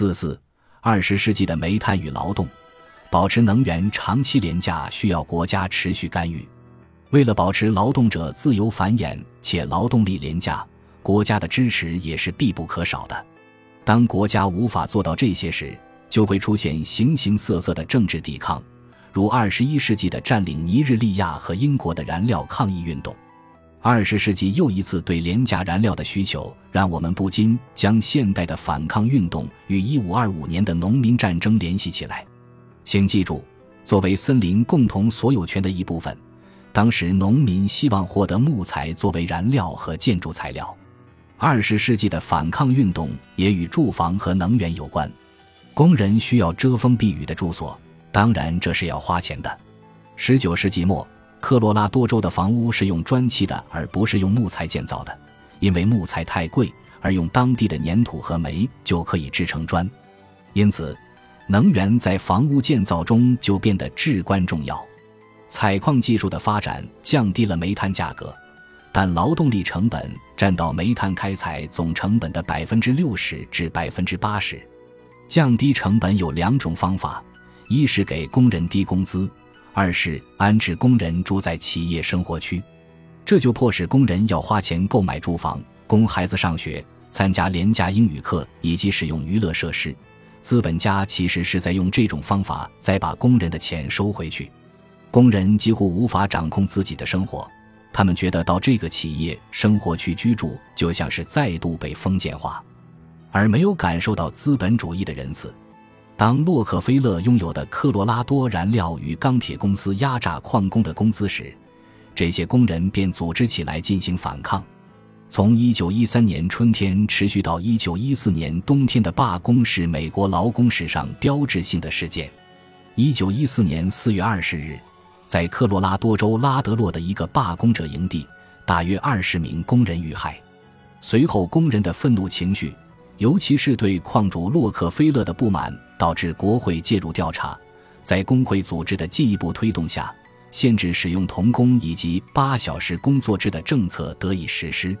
四四，二十世纪的煤炭与劳动，保持能源长期廉价需要国家持续干预。为了保持劳动者自由繁衍且劳动力廉价，国家的支持也是必不可少的。当国家无法做到这些时，就会出现形形色色的政治抵抗，如二十一世纪的占领尼日利亚和英国的燃料抗议运动。二十世纪又一次对廉价燃料的需求，让我们不禁将现代的反抗运动与一五二五年的农民战争联系起来。请记住，作为森林共同所有权的一部分。当时，农民希望获得木材作为燃料和建筑材料。二十世纪的反抗运动也与住房和能源有关。工人需要遮风避雨的住所，当然这是要花钱的。十九世纪末，科罗拉多州的房屋是用砖砌的，而不是用木材建造的，因为木材太贵，而用当地的粘土和煤就可以制成砖。因此，能源在房屋建造中就变得至关重要。采矿技术的发展降低了煤炭价格，但劳动力成本占到煤炭开采总成本的百分之六十至百分之八十。降低成本有两种方法：一是给工人低工资，二是安置工人住在企业生活区。这就迫使工人要花钱购买住房、供孩子上学、参加廉价英语课以及使用娱乐设施。资本家其实是在用这种方法再把工人的钱收回去。工人几乎无法掌控自己的生活，他们觉得到这个企业生活区居住就像是再度被封建化，而没有感受到资本主义的仁慈。当洛克菲勒拥有的科罗拉多燃料与钢铁公司压榨矿工的工资时，这些工人便组织起来进行反抗。从1913年春天持续到1914年冬天的罢工是美国劳工史上标志性的事件。1914年4月20日。在科罗拉多州拉德洛的一个罢工者营地，大约二十名工人遇害。随后，工人的愤怒情绪，尤其是对矿主洛克菲勒的不满，导致国会介入调查。在工会组织的进一步推动下，限制使用童工以及八小时工作制的政策得以实施。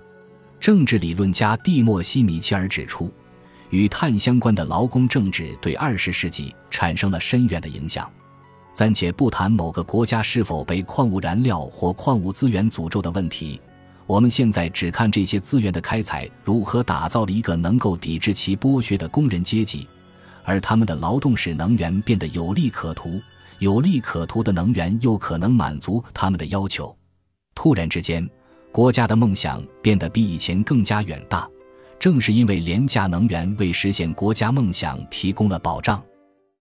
政治理论家蒂莫西·米切尔指出，与碳相关的劳工政治对二十世纪产生了深远的影响。暂且不谈某个国家是否被矿物燃料或矿物资源诅咒的问题，我们现在只看这些资源的开采如何打造了一个能够抵制其剥削的工人阶级，而他们的劳动使能源变得有利可图，有利可图的能源又可能满足他们的要求。突然之间，国家的梦想变得比以前更加远大，正是因为廉价能源为实现国家梦想提供了保障。